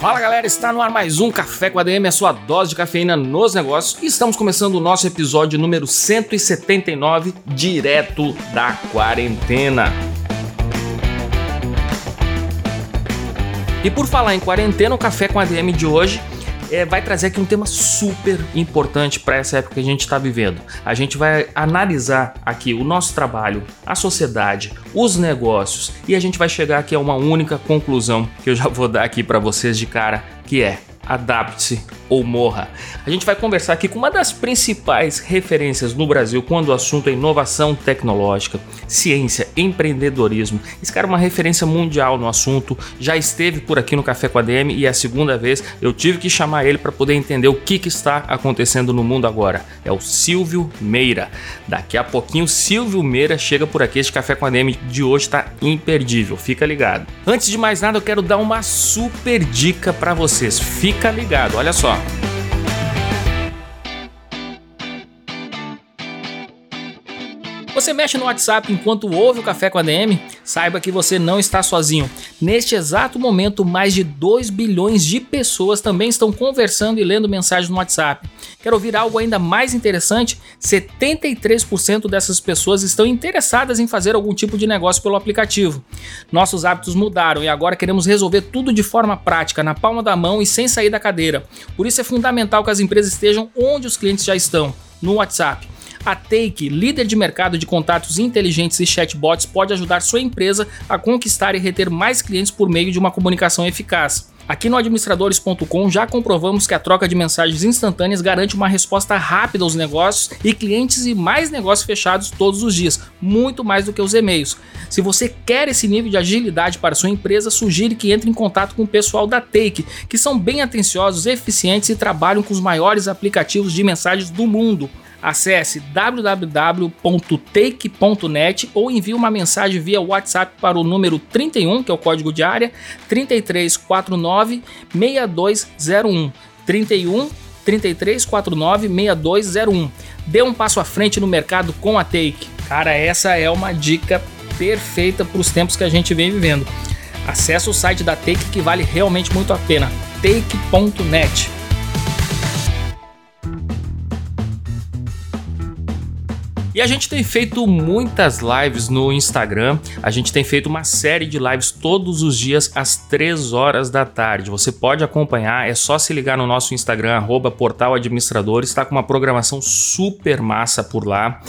Fala galera, está no ar mais um Café com a DM, a sua dose de cafeína nos negócios. E estamos começando o nosso episódio número 179, direto da quarentena. E por falar em quarentena, o Café com a DM de hoje é, vai trazer aqui um tema super importante para essa época que a gente está vivendo. A gente vai analisar aqui o nosso trabalho, a sociedade, os negócios e a gente vai chegar aqui a uma única conclusão que eu já vou dar aqui para vocês de cara, que é adapte-se ou morra. A gente vai conversar aqui com uma das principais referências no Brasil quando o assunto é inovação tecnológica, ciência, empreendedorismo. Esse cara é uma referência mundial no assunto, já esteve por aqui no Café com a DM e é a segunda vez eu tive que chamar ele para poder entender o que, que está acontecendo no mundo agora. É o Silvio Meira. Daqui a pouquinho, Silvio Meira chega por aqui. Este Café com a DM de hoje está imperdível, fica ligado. Antes de mais nada, eu quero dar uma super dica para vocês. Fica ligado, olha só. Você mexe no WhatsApp enquanto ouve o Café com a DM? Saiba que você não está sozinho. Neste exato momento, mais de 2 bilhões de pessoas também estão conversando e lendo mensagens no WhatsApp. Quer ouvir algo ainda mais interessante? 73% dessas pessoas estão interessadas em fazer algum tipo de negócio pelo aplicativo. Nossos hábitos mudaram e agora queremos resolver tudo de forma prática, na palma da mão e sem sair da cadeira. Por isso é fundamental que as empresas estejam onde os clientes já estão, no WhatsApp. A Take, líder de mercado de contatos inteligentes e chatbots, pode ajudar sua empresa a conquistar e reter mais clientes por meio de uma comunicação eficaz. Aqui no administradores.com já comprovamos que a troca de mensagens instantâneas garante uma resposta rápida aos negócios e clientes e mais negócios fechados todos os dias, muito mais do que os e-mails. Se você quer esse nível de agilidade para sua empresa, sugiro que entre em contato com o pessoal da Take, que são bem atenciosos, eficientes e trabalham com os maiores aplicativos de mensagens do mundo. Acesse www.take.net ou envie uma mensagem via WhatsApp para o número 31, que é o código de área, 3349 6201. 31 3349 6201. Dê um passo à frente no mercado com a Take. Cara, essa é uma dica perfeita para os tempos que a gente vem vivendo. Acesse o site da Take que vale realmente muito a pena. take.net. E a gente tem feito muitas lives no Instagram. A gente tem feito uma série de lives todos os dias às 3 horas da tarde. Você pode acompanhar, é só se ligar no nosso Instagram, arroba está com uma programação super massa por lá.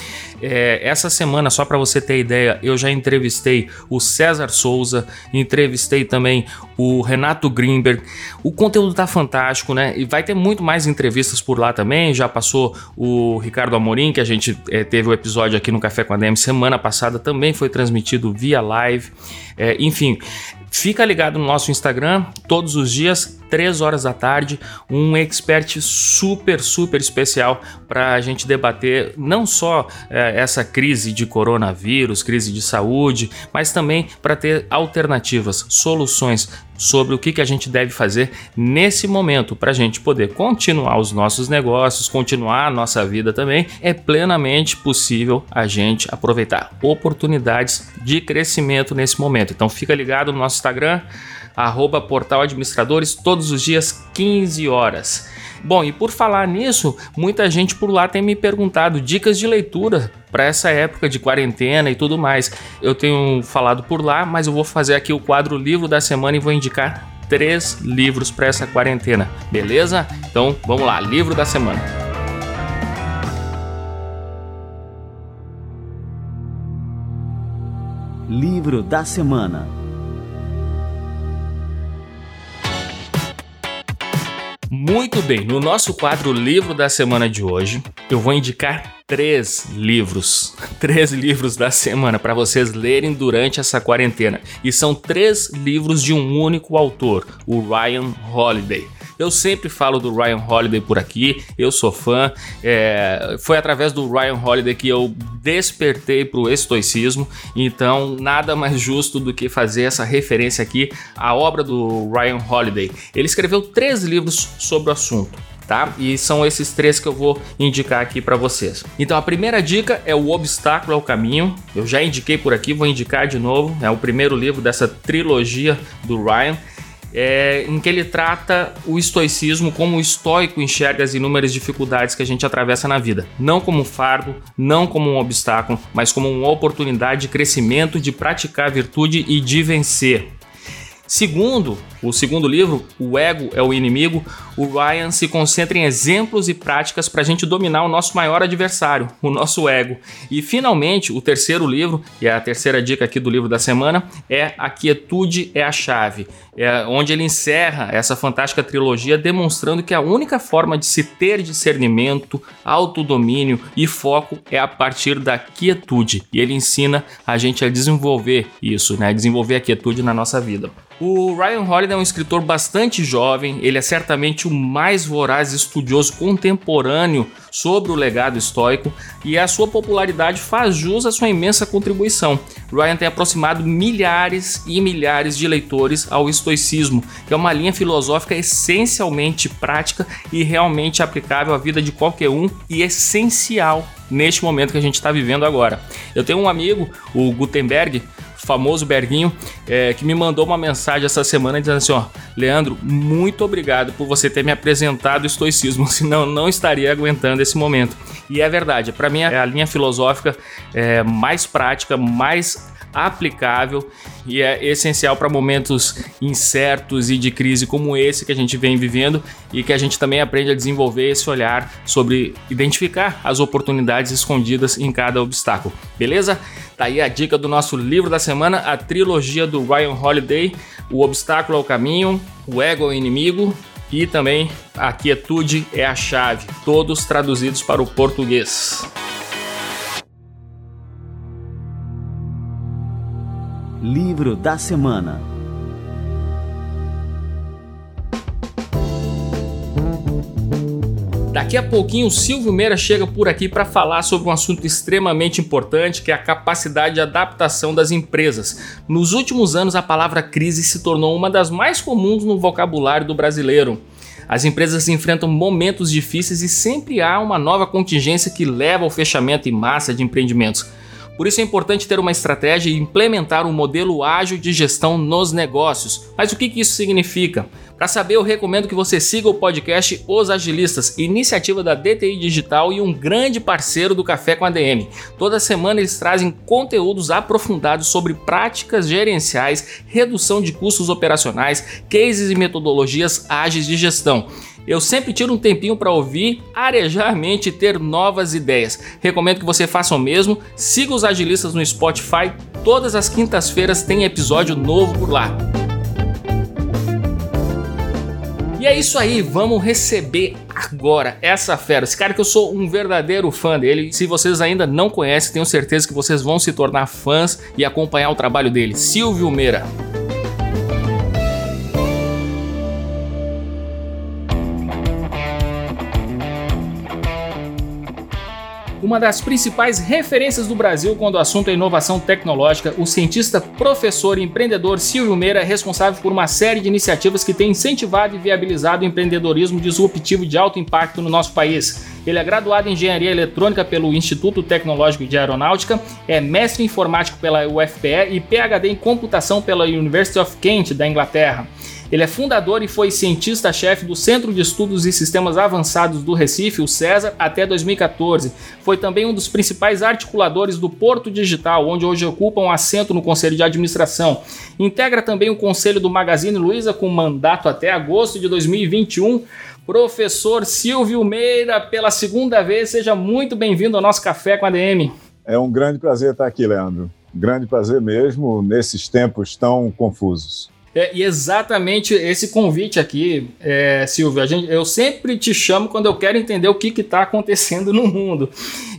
É, essa semana, só para você ter ideia, eu já entrevistei o César Souza, entrevistei também o Renato Greenberg. O conteúdo tá fantástico, né? E vai ter muito mais entrevistas por lá também. Já passou o Ricardo Amorim, que a gente é, teve o episódio aqui no Café com a DM semana passada, também foi transmitido via live. É, enfim, Fica ligado no nosso Instagram, todos os dias, 3 horas da tarde, um expert super, super especial para a gente debater não só é, essa crise de coronavírus, crise de saúde, mas também para ter alternativas, soluções sobre o que, que a gente deve fazer nesse momento para a gente poder continuar os nossos negócios, continuar a nossa vida também. É plenamente possível a gente aproveitar oportunidades de crescimento nesse momento. Então fica ligado no nosso Instagram, arroba Portal Administradores, todos os dias, 15 horas. Bom, e por falar nisso, muita gente por lá tem me perguntado dicas de leitura para essa época de quarentena e tudo mais. Eu tenho falado por lá, mas eu vou fazer aqui o quadro livro da semana e vou indicar três livros para essa quarentena, beleza? Então vamos lá, livro da semana. Livro da semana. Muito bem, no nosso quadro Livro da Semana de hoje, eu vou indicar três livros, três livros da semana para vocês lerem durante essa quarentena. E são três livros de um único autor, o Ryan Holiday. Eu sempre falo do Ryan Holiday por aqui, eu sou fã. É, foi através do Ryan Holiday que eu despertei para o estoicismo, então nada mais justo do que fazer essa referência aqui à obra do Ryan Holiday. Ele escreveu três livros sobre o assunto. Tá? E são esses três que eu vou indicar aqui para vocês. Então a primeira dica é O Obstáculo ao Caminho. Eu já indiquei por aqui, vou indicar de novo. É o primeiro livro dessa trilogia do Ryan é, em que ele trata o estoicismo como o estoico enxerga as inúmeras dificuldades que a gente atravessa na vida, não como um fardo, não como um obstáculo, mas como uma oportunidade de crescimento, de praticar a virtude e de vencer. Segundo, o segundo livro, O Ego é o Inimigo, o Ryan se concentra em exemplos e práticas para a gente dominar o nosso maior adversário, o nosso ego. E finalmente, o terceiro livro, e a terceira dica aqui do livro da semana, é A Quietude é a Chave, é onde ele encerra essa fantástica trilogia demonstrando que a única forma de se ter discernimento, autodomínio e foco é a partir da quietude. E ele ensina a gente a desenvolver isso, né? Desenvolver a quietude na nossa vida. O Ryan Holiday é um escritor bastante jovem, ele é certamente o mais voraz estudioso contemporâneo sobre o legado estoico e a sua popularidade faz jus à sua imensa contribuição. Ryan tem aproximado milhares e milhares de leitores ao estoicismo, que é uma linha filosófica essencialmente prática e realmente aplicável à vida de qualquer um e essencial neste momento que a gente está vivendo agora. Eu tenho um amigo, o Gutenberg, famoso Berguinho, é, que me mandou uma mensagem essa semana dizendo assim: ó, Leandro, muito obrigado por você ter me apresentado o estoicismo, senão não estaria aguentando esse momento. E é verdade, para mim é a linha filosófica é, mais prática, mais aplicável e é essencial para momentos incertos e de crise como esse que a gente vem vivendo e que a gente também aprende a desenvolver esse olhar sobre identificar as oportunidades escondidas em cada obstáculo. Beleza? Tá aí a dica do nosso livro da semana, a trilogia do Ryan Holiday, O Obstáculo ao Caminho, O Ego ao Inimigo e também A Quietude é a Chave, todos traduzidos para o português. Livro da Semana Daqui a pouquinho o Silvio Meira chega por aqui para falar sobre um assunto extremamente importante que é a capacidade de adaptação das empresas. Nos últimos anos, a palavra crise se tornou uma das mais comuns no vocabulário do brasileiro. As empresas enfrentam momentos difíceis e sempre há uma nova contingência que leva ao fechamento em massa de empreendimentos. Por isso é importante ter uma estratégia e implementar um modelo ágil de gestão nos negócios. Mas o que isso significa? Para saber, eu recomendo que você siga o podcast Os Agilistas, iniciativa da DTI Digital e um grande parceiro do Café com a DM. Toda semana eles trazem conteúdos aprofundados sobre práticas gerenciais, redução de custos operacionais, cases e metodologias ágeis de gestão eu sempre tiro um tempinho para ouvir, arejar mente e ter novas ideias. Recomendo que você faça o mesmo. Siga os agilistas no Spotify. Todas as quintas-feiras tem episódio novo por lá. E é isso aí, vamos receber agora essa fera, esse cara que eu sou um verdadeiro fã dele. Se vocês ainda não conhecem, tenho certeza que vocês vão se tornar fãs e acompanhar o trabalho dele. Silvio Meira. Uma das principais referências do Brasil quando o assunto é inovação tecnológica, o cientista, professor e empreendedor Silvio Meira é responsável por uma série de iniciativas que tem incentivado e viabilizado o empreendedorismo disruptivo de alto impacto no nosso país. Ele é graduado em Engenharia Eletrônica pelo Instituto Tecnológico de Aeronáutica, é mestre em Informático pela UFPE e PhD em Computação pela University of Kent, da Inglaterra. Ele é fundador e foi cientista-chefe do Centro de Estudos e Sistemas Avançados do Recife, o César, até 2014. Foi também um dos principais articuladores do Porto Digital, onde hoje ocupa um assento no Conselho de Administração. Integra também o Conselho do Magazine Luiza, com mandato até agosto de 2021. Professor Silvio Meira, pela segunda vez, seja muito bem-vindo ao nosso Café com a DM. É um grande prazer estar aqui, Leandro. Grande prazer mesmo nesses tempos tão confusos. É, e exatamente esse convite aqui, é, Silvio, a gente, eu sempre te chamo quando eu quero entender o que está acontecendo no mundo.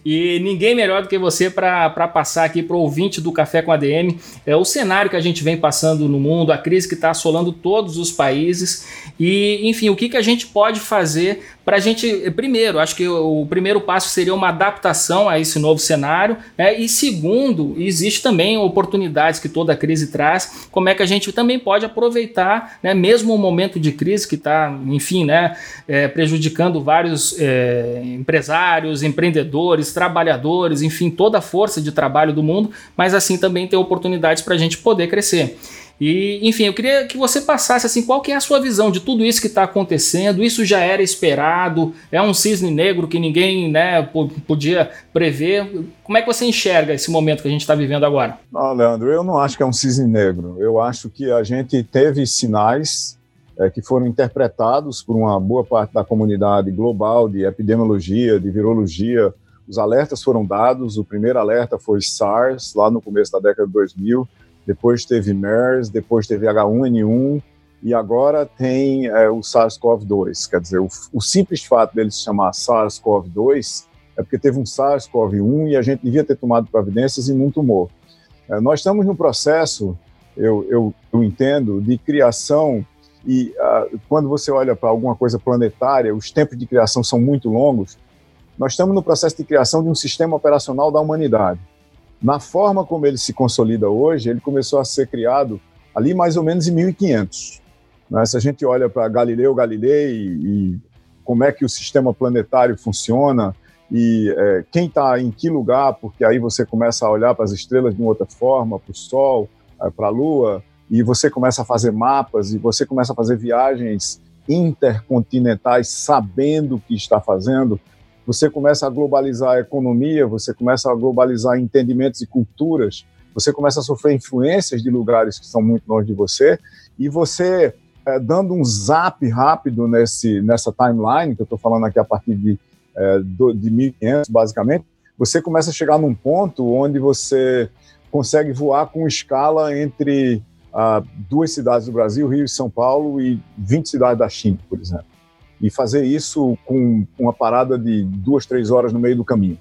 E ninguém melhor do que você para passar aqui para o ouvinte do Café com ADM é, o cenário que a gente vem passando no mundo, a crise que está assolando todos os países e, enfim, o que, que a gente pode fazer para a gente. Primeiro, acho que o, primeiro passo seria uma adaptação a esse novo cenário, né? e segundo, existe também oportunidades que toda crise traz, como é que a gente também pode aproveitar, né, mesmo o momento de crise que está, enfim, né, é, prejudicando vários é, empresários, empreendedores, trabalhadores, enfim, toda a força de trabalho do mundo, mas assim também ter oportunidades para a gente poder crescer. E, enfim, eu queria que você passasse assim, qual que é a sua visão de tudo isso que está acontecendo? Isso já era esperado? É um cisne negro que ninguém né, podia prever? Como é que você enxerga esse momento que a gente está vivendo agora? Não, Leandro, eu não acho que é um cisne negro. Eu acho que a gente teve sinais é, que foram interpretados por uma boa parte da comunidade global de epidemiologia, de virologia. Os alertas foram dados. O primeiro alerta foi SARS, lá no começo da década de 2000 depois teve MERS, depois teve H1N1 e agora tem é, o SARS-CoV-2. Quer dizer, o, o, simples fato dele se chamar SARS-CoV-2 é porque teve um SARS-CoV-1 e a gente devia ter tomado providências e não tomou. É, nós estamos no processo, eu, eu, eu entendo, de criação e uh, quando você olha para alguma coisa planetária, os tempos de criação são muito longos. Nós estamos no processo de criação de um sistema operacional da humanidade. Na forma como ele se consolida hoje, ele começou a ser criado ali mais ou menos em 1500. Né? Se a gente olha para Galileu Galilei e, e, como é que o sistema planetário funciona e é, quem está em que lugar, porque aí você começa a olhar para as estrelas de uma outra forma, para o Sol, é, para a Lua, e você começa a fazer mapas e você começa a fazer viagens intercontinentais sabendo o que está fazendo você começa a globalizar a economia, você começa a globalizar entendimentos e culturas, você começa a sofrer influências de lugares que são muito longe de você, e você, é, dando um zap rápido nesse, nessa timeline, que eu estou falando aqui a partir de, é, do, de 1500, basicamente, você começa a chegar num ponto onde você consegue voar com escala entre ah, duas cidades do Brasil, Rio e São Paulo, e 20 cidades da China, por exemplo e fazer isso com uma parada de duas, três horas no meio do caminho.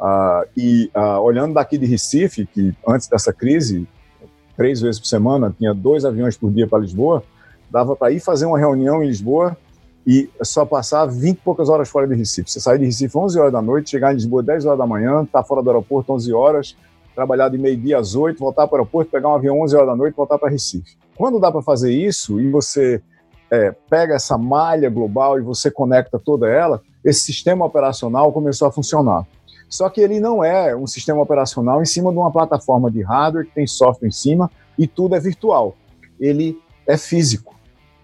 Uh, e uh, olhando daqui de Recife, que antes dessa crise, três vezes por semana, tinha dois aviões por dia para Lisboa, dava para ir fazer uma reunião em Lisboa e só passar 20 e poucas horas fora de Recife. Você sair de Recife 11 horas da noite, chegar em Lisboa 10 horas da manhã, estar tá fora do aeroporto 11 horas, trabalhar de meio-dia às 8, voltar para o aeroporto, pegar um avião 11 horas da noite, voltar para Recife. Quando dá para fazer isso e você é, pega essa malha global e você conecta toda ela, esse sistema operacional começou a funcionar. Só que ele não é um sistema operacional em cima de uma plataforma de hardware que tem software em cima e tudo é virtual. Ele é físico.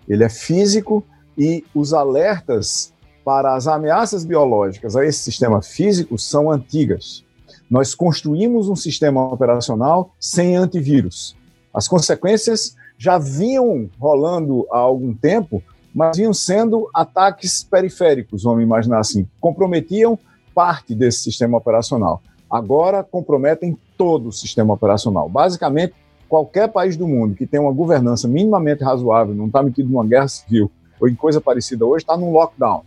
Ele é físico e os alertas para as ameaças biológicas a esse sistema físico são antigas. Nós construímos um sistema operacional sem antivírus. As consequências já vinham rolando há algum tempo, mas vinham sendo ataques periféricos, vamos imaginar assim, comprometiam parte desse sistema operacional. Agora comprometem todo o sistema operacional. Basicamente, qualquer país do mundo que tem uma governança minimamente razoável, não está metido numa guerra civil ou em coisa parecida hoje, está num lockdown.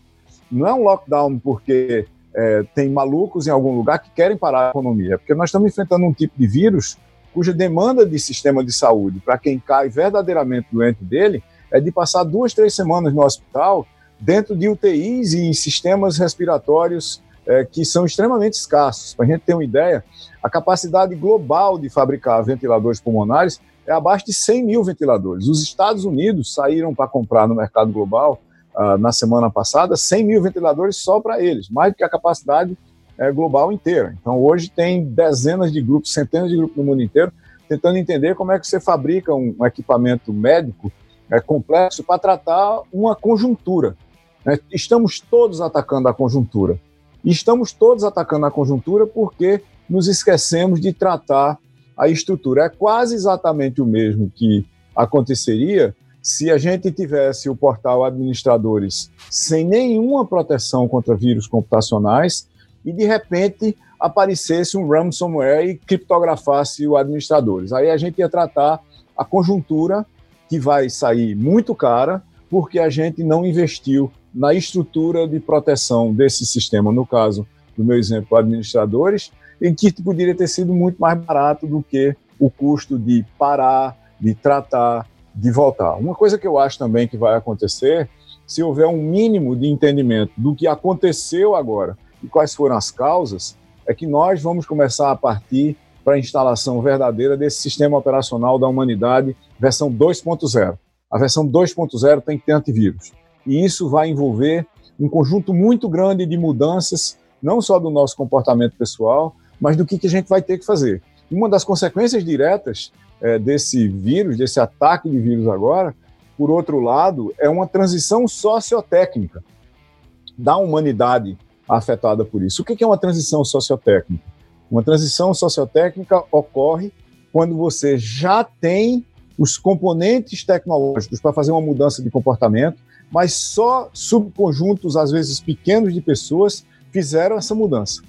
Não é um lockdown porque é, tem malucos em algum lugar que querem parar a economia, é porque nós estamos enfrentando um tipo de vírus cuja demanda de sistema de saúde para quem cai verdadeiramente doente dele é de passar duas, três semanas no hospital dentro de UTIs e sistemas respiratórios é, que são extremamente escassos. Para a gente ter uma ideia, a capacidade global de fabricar ventiladores pulmonares é abaixo de 100 mil ventiladores. Os Estados Unidos saíram para comprar no mercado global uh, na semana passada 100 mil ventiladores só para eles, mais do que a capacidade é, global inteira. Então, hoje tem dezenas de grupos, centenas de grupos no mundo inteiro, tentando entender como é que você fabrica um, equipamento médico é, complexo para tratar uma conjuntura. Né? Estamos todos atacando a conjuntura. E estamos todos atacando a conjuntura porque nos esquecemos de tratar a estrutura. É quase exatamente o mesmo que aconteceria se a gente tivesse o portal administradores sem nenhuma proteção contra vírus computacionais e de repente aparecesse um ransomware e criptografasse o administradores. Aí a gente ia tratar a conjuntura que vai sair muito cara porque a gente não investiu na estrutura de proteção desse sistema, no caso do meu exemplo, administradores, em que poderia ter sido muito mais barato do que o custo de parar, de tratar, de voltar. Uma coisa que eu acho também que vai acontecer, se houver um mínimo de entendimento do que aconteceu agora e quais foram as causas, é que nós vamos começar a partir para a instalação verdadeira desse sistema operacional da humanidade, versão 2.0. A versão 2.0 tem que ter antivírus. E isso vai envolver um conjunto muito grande de mudanças, não só do nosso comportamento pessoal, mas do que, que a gente vai ter que fazer. Uma das consequências diretas é, desse vírus, desse ataque de vírus agora, por outro lado, é uma transição sociotécnica da humanidade afetada por isso. O que é uma transição sociotécnica? Uma transição sociotécnica ocorre quando você já tem os componentes tecnológicos para fazer uma mudança de comportamento, mas só subconjuntos, às vezes pequenos, de pessoas fizeram essa mudança.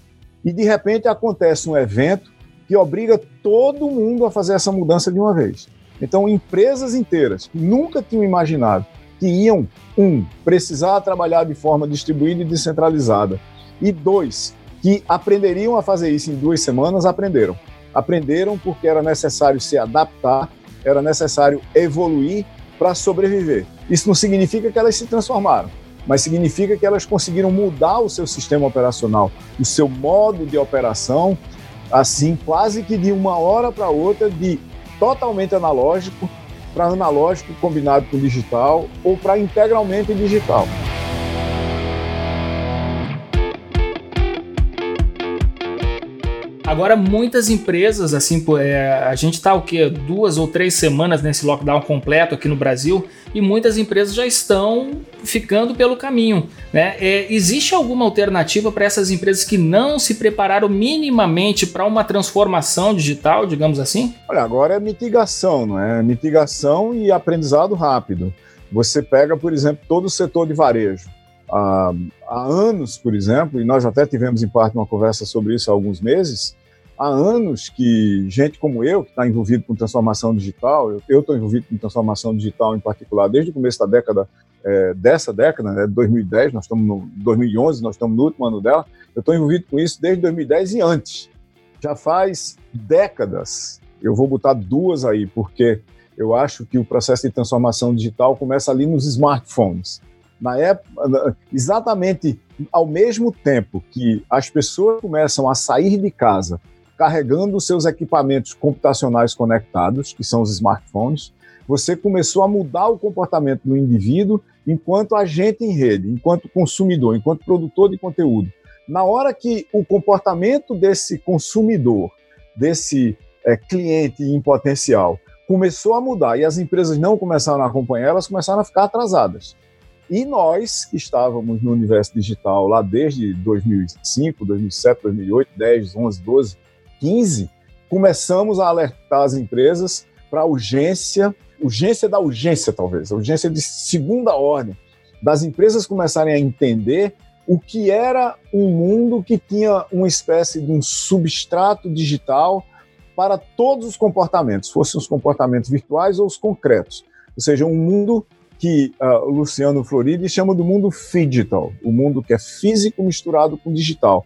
E de repente acontece um evento que obriga todo mundo a fazer essa mudança de uma vez. Então, empresas inteiras que nunca tinham imaginado que iam, um, precisar trabalhar de forma distribuída e descentralizada, e dois, que aprenderiam a fazer isso em duas semanas, aprenderam. Aprenderam porque era necessário se adaptar, era necessário evoluir para sobreviver. Isso não significa que elas se transformaram, mas significa que elas conseguiram mudar o seu sistema operacional, o seu modo de operação, assim, quase que de uma hora para outra, de totalmente analógico para analógico combinado com digital ou para integralmente digital. Agora, muitas empresas, assim, é, a gente está o quê? Duas ou três semanas nesse lockdown completo aqui no Brasil e muitas empresas já estão ficando pelo caminho. Né? É, existe alguma alternativa para essas empresas que não se prepararam minimamente para uma transformação digital, digamos assim? Olha, agora é mitigação, não é? Mitigação e aprendizado rápido. Você pega, por exemplo, todo o setor de varejo. Há, há anos, por exemplo, e nós até tivemos em parte uma conversa sobre isso há alguns meses, há anos que gente como eu, que está envolvido com transformação digital, eu estou envolvido com transformação digital em particular desde o começo da década, é, dessa década, né, 2010, nós estamos no 2011, nós estamos no último ano dela, eu estou envolvido com isso desde 2010 e antes. Já faz décadas, eu vou botar duas aí, porque eu acho que o processo de transformação digital começa ali nos smartphones. Na época, exatamente ao mesmo tempo que as pessoas começam a sair de casa carregando seus equipamentos computacionais conectados, que são os smartphones, você começou a mudar o comportamento do indivíduo enquanto agente em rede, enquanto consumidor, enquanto produtor de conteúdo. Na hora que o comportamento desse consumidor, desse é, cliente em potencial, começou a mudar e as empresas não começaram a acompanhar, elas começaram a ficar atrasadas. E nós, que estávamos no universo digital lá desde 2005, 2007, 2008, 10, 11, 12, 2015, começamos a alertar as empresas para a urgência, urgência da urgência, talvez, a urgência de segunda ordem, das empresas começarem a entender o que era um mundo que tinha uma espécie de um substrato digital para todos os comportamentos, fossem os comportamentos virtuais ou os concretos. Ou seja, um mundo que uh, Luciano Floridi chama do mundo digital, o mundo que é físico misturado com digital.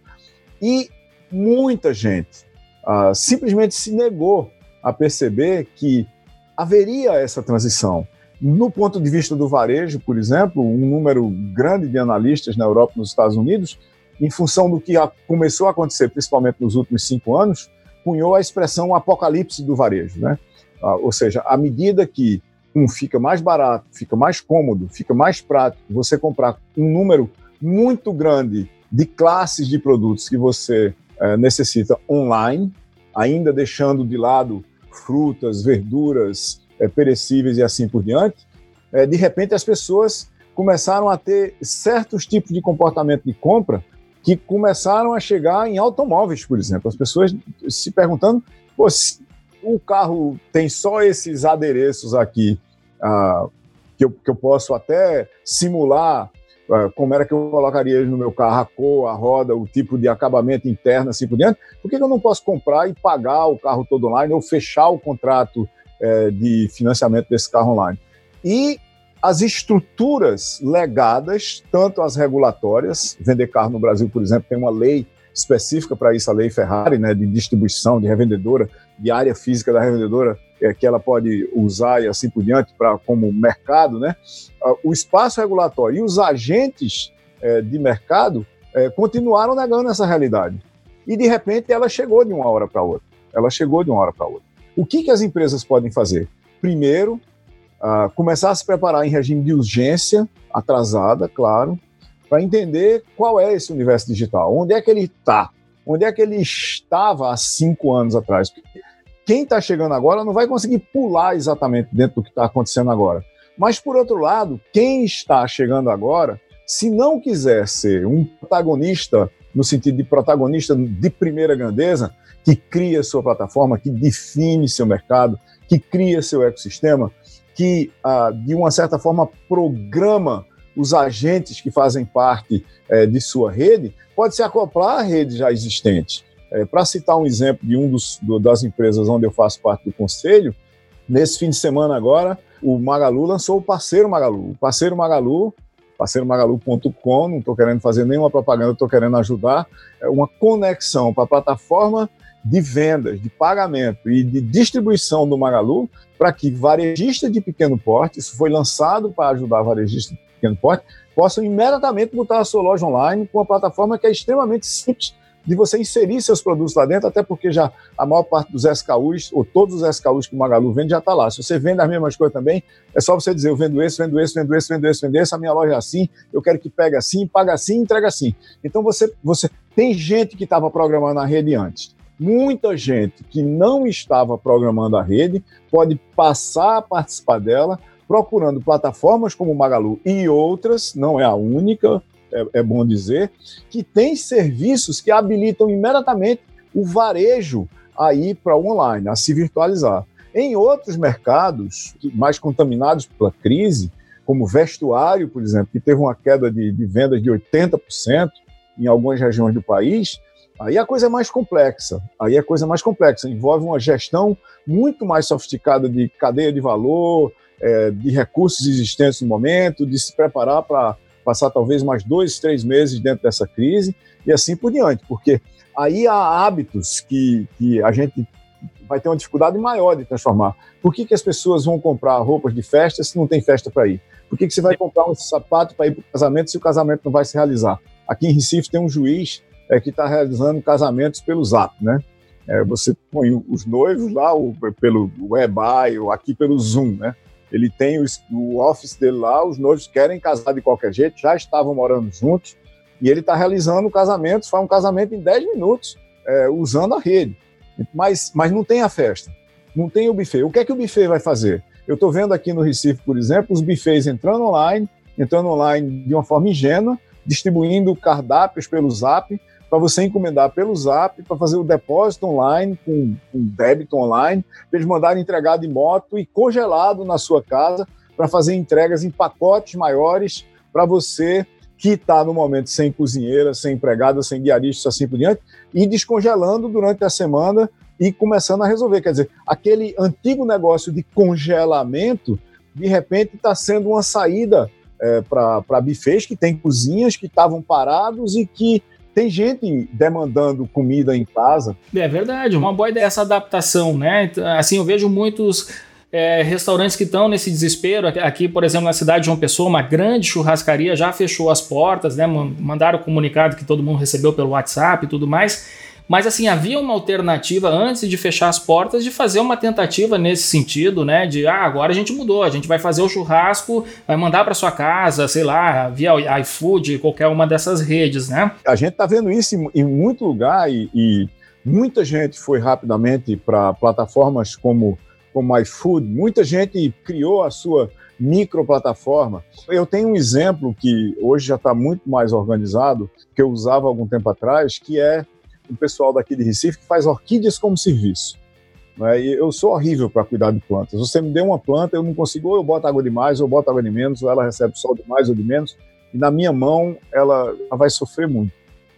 E muita gente uh, simplesmente se negou a perceber que haveria essa transição. No ponto de vista do varejo, por exemplo, um número grande de analistas na Europa e nos Estados Unidos, em função do que começou a acontecer, principalmente nos últimos cinco anos, cunhou a expressão apocalipse do varejo. Né? Uh, ou seja, à medida que um fica mais barato, fica mais cômodo, fica mais prático, você comprar um número muito grande de classes de produtos que você é, necessita online, ainda deixando de lado frutas, verduras é, perecíveis e assim por diante, é, de repente as pessoas começaram a ter certos tipos de comportamento de compra que começaram a chegar em automóveis, por exemplo. As pessoas se perguntando, Pô, se o carro tem só esses adereços aqui, ah, que, eu, que eu posso até simular como era que eu colocaria no meu carro, a cor, a roda, o tipo de acabamento interno, assim por diante, por que eu não posso comprar e pagar o carro todo online ou fechar o contrato é, de financiamento desse carro online? e as estruturas legadas, tanto as regulatórias, vender carro no Brasil, por exemplo, tem uma lei específica para isso, a lei Ferrari, né, de distribuição, de revendedora, de área física da revendedora, é, que ela pode usar e assim por diante para como mercado, né? Ah, o espaço regulatório e os agentes é, de mercado é, continuaram negando essa realidade. E de repente ela chegou de uma hora para outra. Ela chegou de uma hora para outra. O que, que as empresas podem fazer? Primeiro, começar a se preparar em regime de urgência, atrasada, claro, para entender qual é esse universo digital, onde é que ele está, onde é que ele estava há cinco anos atrás. Porque quem está chegando agora não vai conseguir pular exatamente dentro do que está acontecendo agora. Mas, por outro lado, quem está chegando agora, se não quiser ser um protagonista, no sentido de protagonista de primeira grandeza, que cria sua plataforma, que define seu mercado, que cria seu ecossistema, que, ah, de uma certa forma, programa os agentes que fazem parte eh, de sua rede, pode se acoplar à rede já existente. Eh, Para citar um exemplo de um dos, do, das empresas onde eu faço parte do conselho, nesse fim de semana agora, o Magalu lançou o Parceiro Magalu. O Parceiro Magalu, parceiromagalu.com, não estou querendo fazer nenhuma propaganda, estou querendo ajudar, é uma conexão para a plataforma de vendas, de pagamento e de distribuição do Magalu para que varejistas de pequeno porte, isso foi lançado para ajudar varejistas de pequeno porte, possam imediatamente botar a sua loja online com uma plataforma que é extremamente simples de você inserir seus produtos lá dentro, até porque já a maior parte dos SKUs, ou todos os SKUs que o Magalu vende, já está lá. Se você vende as mesmas coisas também, é só você dizer, eu vendo esse, vendo esse, vendo esse, vendo esse, vendo esse, a minha loja é assim, eu quero que pegue assim, paga assim, entrega assim. Então você, você tem gente que estava programando a rede antes. Muita gente que não estava programando a rede pode passar a participar dela, procurando plataformas como o Magalu e outras, não é a única, é, é bom dizer, que tem serviços que habilitam imediatamente o varejo a ir para o online, a se virtualizar. Em outros mercados mais contaminados pela crise, como vestuário, por exemplo, que teve uma queda de, de vendas de 80% em algumas regiões do país, aí a coisa é mais complexa. Aí a coisa é mais complexa, envolve uma gestão muito mais sofisticada de cadeia de valor, é, de recursos existentes no momento, de se preparar para passar talvez mais dois, três meses dentro dessa crise e assim por diante, porque aí há hábitos que, que a gente vai ter uma dificuldade maior de transformar. Por que, que as pessoas vão comprar roupas de festa se não tem festa para ir? Por que, que você vai comprar um sapato para ir para o casamento se o casamento não vai se realizar? Aqui em Recife tem um juiz é, que está realizando casamentos pelo Zap, né? É, você põe os noivos lá o, pelo Webai ou aqui pelo Zoom, né? Ele tem o, office dele lá, os noivos querem casar de qualquer jeito, já estavam morando juntos, e ele está realizando casamentos, faz um casamento em 10 minutos, é, usando a rede. Mas, mas não tem a festa, não tem o buffet. O que é que o buffet vai fazer? Eu estou vendo aqui no Recife, por exemplo, os buffets entrando online, entrando online de uma forma ingênua, distribuindo cardápios pelo Zap, para você encomendar pelo Zap, para fazer o depósito online, com, com débito online, para eles mandarem entregar de moto e congelado na sua casa, para fazer entregas em pacotes maiores para você que está no momento sem cozinheira, sem empregada, sem diarista, assim por diante, e descongelando durante a semana e começando a resolver. Quer dizer, aquele antigo negócio de congelamento, de repente está sendo uma saída é, para bufês que tem cozinhas que estavam parados e que tem gente demandando comida em casa. É verdade, uma boa ideia essa adaptação, né? Assim, eu vejo muitos é, restaurantes que estão nesse desespero. Aqui, por exemplo, na cidade de João Pessoa, uma grande churrascaria já fechou as portas, né? Mandaram o comunicado que todo mundo recebeu pelo WhatsApp e tudo mais. Mas assim, havia uma alternativa antes de fechar as portas de fazer uma tentativa nesse sentido, né? De ah, agora a gente mudou, a gente vai fazer o churrasco, vai mandar para sua casa, sei lá, via iFood, qualquer uma dessas redes, né? A gente está vendo isso em, muito lugar e, e muita gente foi rapidamente para plataformas como como iFood, muita gente criou a sua microplataforma. Eu tenho um exemplo que hoje já está muito mais organizado, que eu usava algum tempo atrás, que é o pessoal daqui de Recife que faz orquídeas como serviço. Né? E eu sou horrível para cuidar de plantas. Você me deu uma planta, eu não consigo, ou eu boto água demais, ou eu boto água de menos, ou ela recebe sol demais ou de menos, e na minha mão ela, ela vai sofrer muito.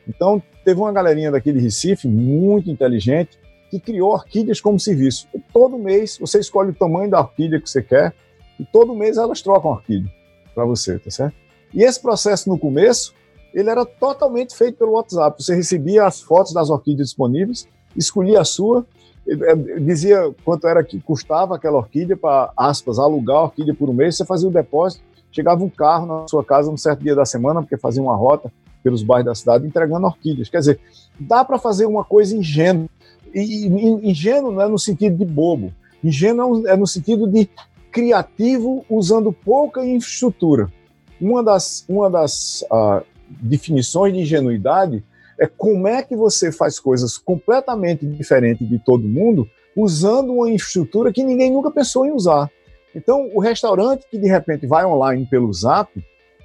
Então, teve uma galerinha daqui de Recife, muito inteligente, que criou orquídeas como serviço. E todo mês você escolhe o tamanho da orquídea que você quer, E todo mês elas trocam orquídea para você, tá certo? E esse processo no começo, ele era totalmente feito pelo WhatsApp. Você recebia as fotos das orquídeas disponíveis, escolhia a sua, eh, dizia quanto era que custava aquela orquídea para, aspas, alugar a orquídea por um mês, você fazia o depósito, chegava um carro na sua casa num certo dia da semana, porque fazia uma rota pelos bairros da cidade entregando orquídeas. Quer dizer, dá para fazer uma coisa ingênua. E, ingênuo não é no sentido de bobo, ingênuo é no sentido de criativo usando pouca infraestrutura. Uma das, uma das uh, definições de ingenuidade é como é que você faz coisas completamente diferentes de todo mundo usando uma infraestrutura que ninguém nunca pensou em usar. Então, o restaurante que de repente vai online pelo Zap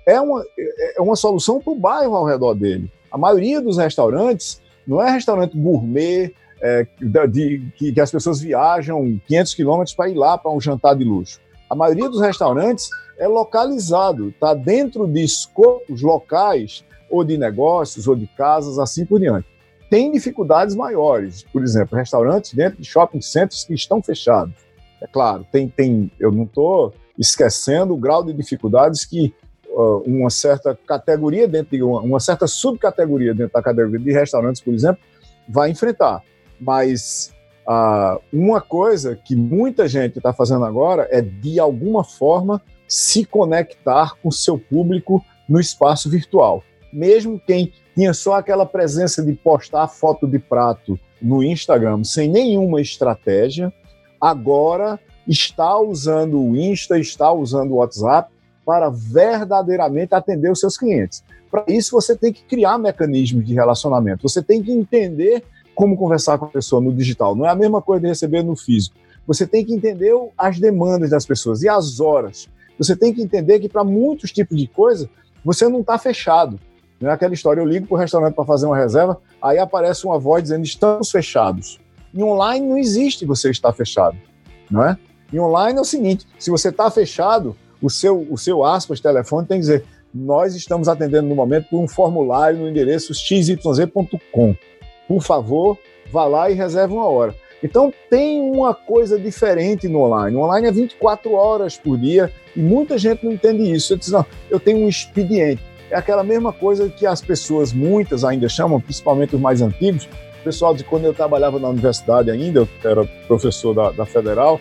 é uma, é uma solução para o bairro ao redor dele. A maioria dos restaurantes não é restaurante gourmet, é, de, de, que as pessoas viajam 500 quilômetros para ir lá para um jantar de luxo. A maioria dos restaurantes é localizado, está dentro de escopos locais, ou de negócios, ou de casas, assim por diante. Tem dificuldades maiores, por exemplo, restaurantes dentro de shopping centers que estão fechados. É claro, tem, tem eu não estou esquecendo o grau de dificuldades que uh, uma certa categoria dentro de uma, uma certa subcategoria dentro da categoria de restaurantes, por exemplo, vai enfrentar. Mas uh, uma coisa que muita gente está fazendo agora é, de alguma forma, se conectar com seu público no espaço virtual. Mesmo quem tinha só aquela presença de postar foto de prato no Instagram sem nenhuma estratégia, agora está usando o Insta, está usando o WhatsApp para verdadeiramente atender os seus clientes. Para isso, você tem que criar mecanismos de relacionamento, você tem que entender como conversar com a pessoa no digital. Não é a mesma coisa de receber no físico. Você tem que entender as demandas das pessoas e as horas. Você tem que entender que para muitos tipos de coisa, você não está fechado. Não é aquela história, eu ligo para o restaurante para fazer uma reserva, aí aparece uma voz dizendo estamos fechados. Em online não existe você estar fechado, não é? Em online é o seguinte, se você está fechado, o seu, o seu aspas telefone tem que dizer nós estamos atendendo no momento por um formulário no endereço xyz.com. Por favor, vá lá e reserve uma hora. Então tem uma coisa diferente no online. O online é 24 horas por dia e muita gente não entende isso. Eu diz, não, eu tenho um expediente. É aquela mesma coisa que as pessoas, muitas ainda chamam, principalmente os mais antigos. O pessoal de quando eu trabalhava na universidade ainda, eu era professor da, da Federal,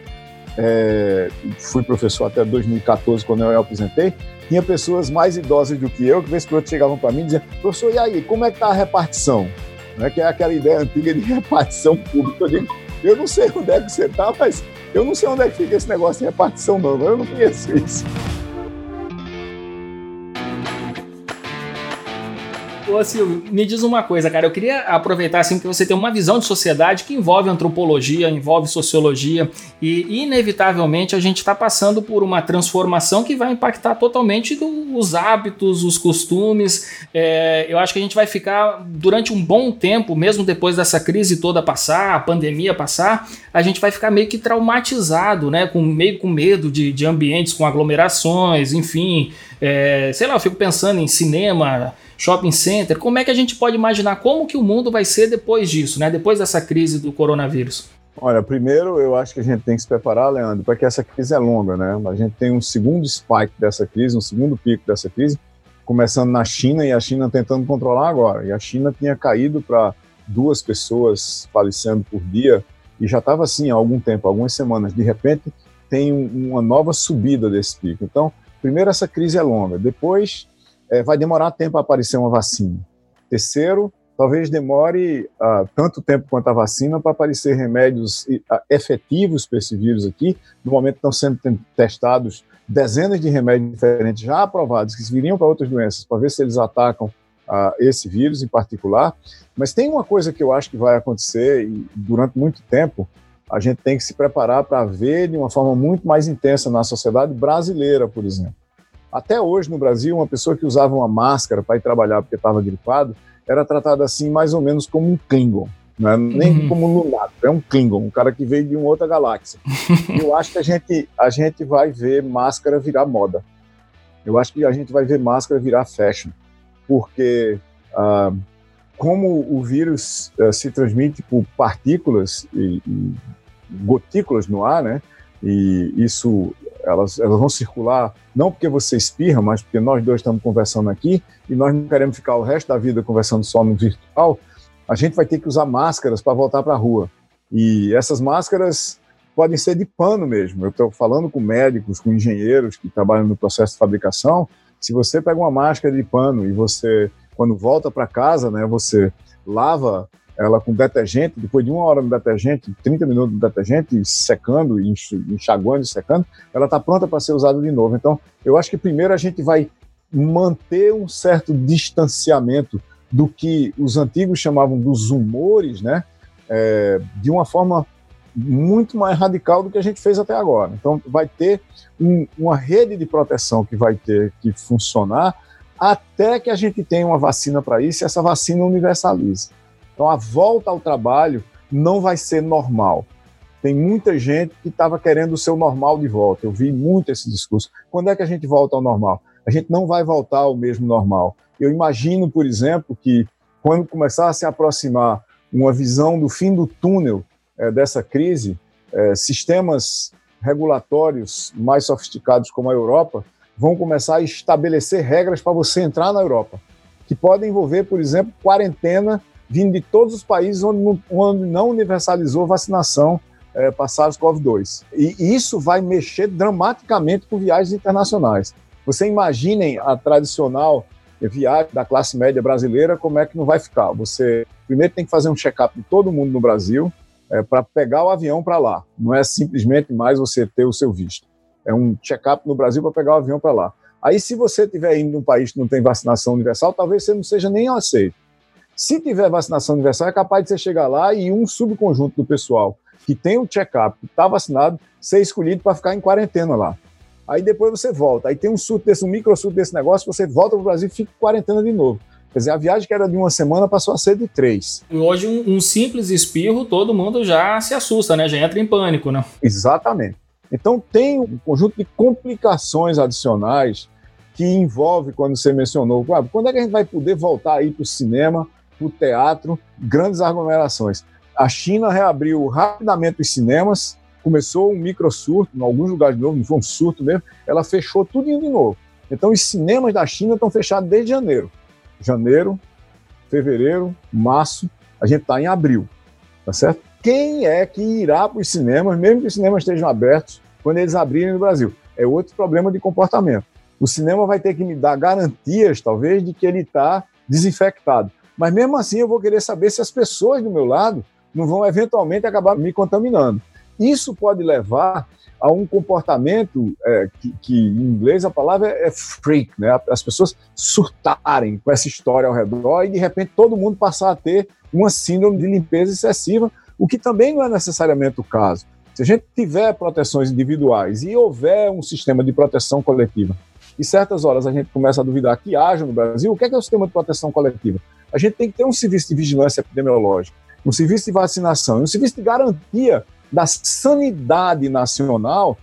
é, fui professor até 2014, quando eu me aposentei, tinha pessoas mais idosas do que eu, que vez por outra chegavam para mim e diziam, professor, e aí, como é que está a repartição? Né, que é aquela ideia antiga de repartição pública. Eu digo, eu não sei onde é que você está, mas eu não sei onde é que fica esse negócio de repartição, não. Eu não conheço isso. Ô Silvio, me diz uma coisa, cara. Eu queria aproveitar assim que você tem uma visão de sociedade que envolve antropologia, envolve sociologia e inevitavelmente a gente está passando por uma transformação que vai impactar totalmente do, os hábitos, os costumes. É, eu acho que a gente vai ficar durante um bom tempo, mesmo depois dessa crise toda passar, a pandemia passar, a gente vai ficar meio que traumatizado, né? Com meio com medo de, de ambientes com aglomerações, enfim. É, sei lá, eu fico pensando em cinema shopping center. Como é que a gente pode imaginar como que o mundo vai ser depois disso, né? Depois dessa crise do coronavírus? Olha, primeiro eu acho que a gente tem que se preparar, Leandro, para que essa crise é longa, né? A gente tem um segundo spike dessa crise, um segundo pico dessa crise, começando na China e a China tentando controlar agora. E a China tinha caído para duas pessoas falecendo por dia e já estava assim há algum tempo, algumas semanas. De repente tem uma nova subida desse pico. Então, primeiro essa crise é longa, depois é, vai demorar tempo para aparecer uma vacina. Terceiro, talvez demore uh, tanto tempo quanto a vacina para aparecer remédios uh, efetivos para esse vírus aqui. No momento estão sendo testados dezenas de remédios diferentes já aprovados que viriam para outras doenças para ver se eles atacam uh, esse vírus em particular. Mas tem uma coisa que eu acho que vai acontecer e durante muito tempo a gente tem que se preparar para ver de uma forma muito mais intensa na sociedade brasileira, por exemplo. Até hoje, no Brasil, uma pessoa que usava uma máscara para ir trabalhar porque estava gripado era tratada assim, mais ou menos como um Klingon. Não é nem uhum. como um lunático, é um Klingon, um cara que veio de uma outra galáxia. Eu acho que a gente, a gente vai ver máscara virar moda. Eu acho que a gente vai ver máscara virar fashion, porque ah, como o vírus ah, se transmite por partículas e, e gotículas no ar, né? E isso elas, elas vão circular não porque você espirra, mas porque nós dois estamos conversando aqui e nós não queremos ficar o resto da vida conversando só no virtual, a gente vai ter que usar máscaras para voltar para a rua. E essas máscaras podem ser de pano mesmo. Eu estou falando com médicos, com engenheiros que trabalham no processo de fabricação. Se você pega uma máscara de pano e você, quando volta para casa, né, você lava ela com detergente, depois de uma hora no detergente, 30 minutos no detergente, secando, enxaguando e secando, ela está pronta para ser usada de novo. Então, eu acho que primeiro a gente vai manter um certo distanciamento do que os antigos chamavam dos humores, né? É, de uma forma muito mais radical do que a gente fez até agora. Então, vai ter um, uma rede de proteção que vai ter que funcionar até que a gente tenha uma vacina para isso e essa vacina universalize. Então, a volta ao trabalho não vai ser normal. Tem muita gente que estava querendo o seu normal de volta. Eu vi muito esse discurso. Quando é que a gente volta ao normal? A gente não vai voltar ao mesmo normal. Eu imagino, por exemplo, que quando começar a se aproximar uma visão do fim do túnel é, dessa crise, é, sistemas regulatórios mais sofisticados como a Europa vão começar a estabelecer regras para você entrar na Europa, que podem envolver, por exemplo, quarentena vindo de todos os países onde não, onde não universalizou vacinação é, para SARS-CoV-2. E isso vai mexer dramaticamente com viagens internacionais. Você imaginem a tradicional viagem da classe média brasileira, como é que não vai ficar? Você primeiro tem que fazer um check-up de todo mundo no Brasil é, para pegar o avião para lá. Não é simplesmente mais você ter o seu visto. É um check-up no Brasil para pegar o avião para lá. Aí, se você estiver indo num país que não tem vacinação universal, talvez você não seja nem aceito. Se tiver vacinação universal, é capaz de você chegar lá e um subconjunto do pessoal que tem o check-up, que está vacinado, ser escolhido para ficar em quarentena lá. Aí depois você volta. Aí tem um surto desse, um micro surto desse negócio, você volta para o Brasil e fica em quarentena de novo. Quer dizer, a viagem que era de uma semana passou a ser de três. Hoje, um, um simples espirro, todo mundo já se assusta, né? Já entra em pânico, né? Exatamente. Então, tem um conjunto de complicações adicionais que envolve, quando você mencionou, quando é que a gente vai poder voltar aí para o cinema, o teatro, grandes aglomerações. A China reabriu rapidamente os cinemas, começou um micro surto, em alguns lugares de novo, não foi um surto mesmo, ela fechou tudo de novo. Então os cinemas da China estão fechados desde janeiro. Janeiro, fevereiro, março, a gente está em abril, tá certo? Quem é que irá para os cinemas, mesmo que os cinemas estejam abertos, quando eles abrirem no Brasil? É outro problema de comportamento. O cinema vai ter que me dar garantias, talvez, de que ele está desinfectado. Mas mesmo assim eu vou querer saber se as pessoas do meu lado não vão eventualmente acabar me contaminando. Isso pode levar a um comportamento é, que, que, em inglês a palavra é, freak, né? As pessoas surtarem com essa história ao redor e de repente todo mundo passar a ter uma síndrome de limpeza excessiva, o que também não é necessariamente o caso. Se a gente tiver proteções individuais e houver um sistema de proteção coletiva, e certas horas a gente começa a duvidar que haja no Brasil, o que é, que é o sistema de proteção coletiva? A gente tem que ter um serviço de vigilância epidemiológica, um serviço de vacinação, um serviço de garantia da sanidade nacional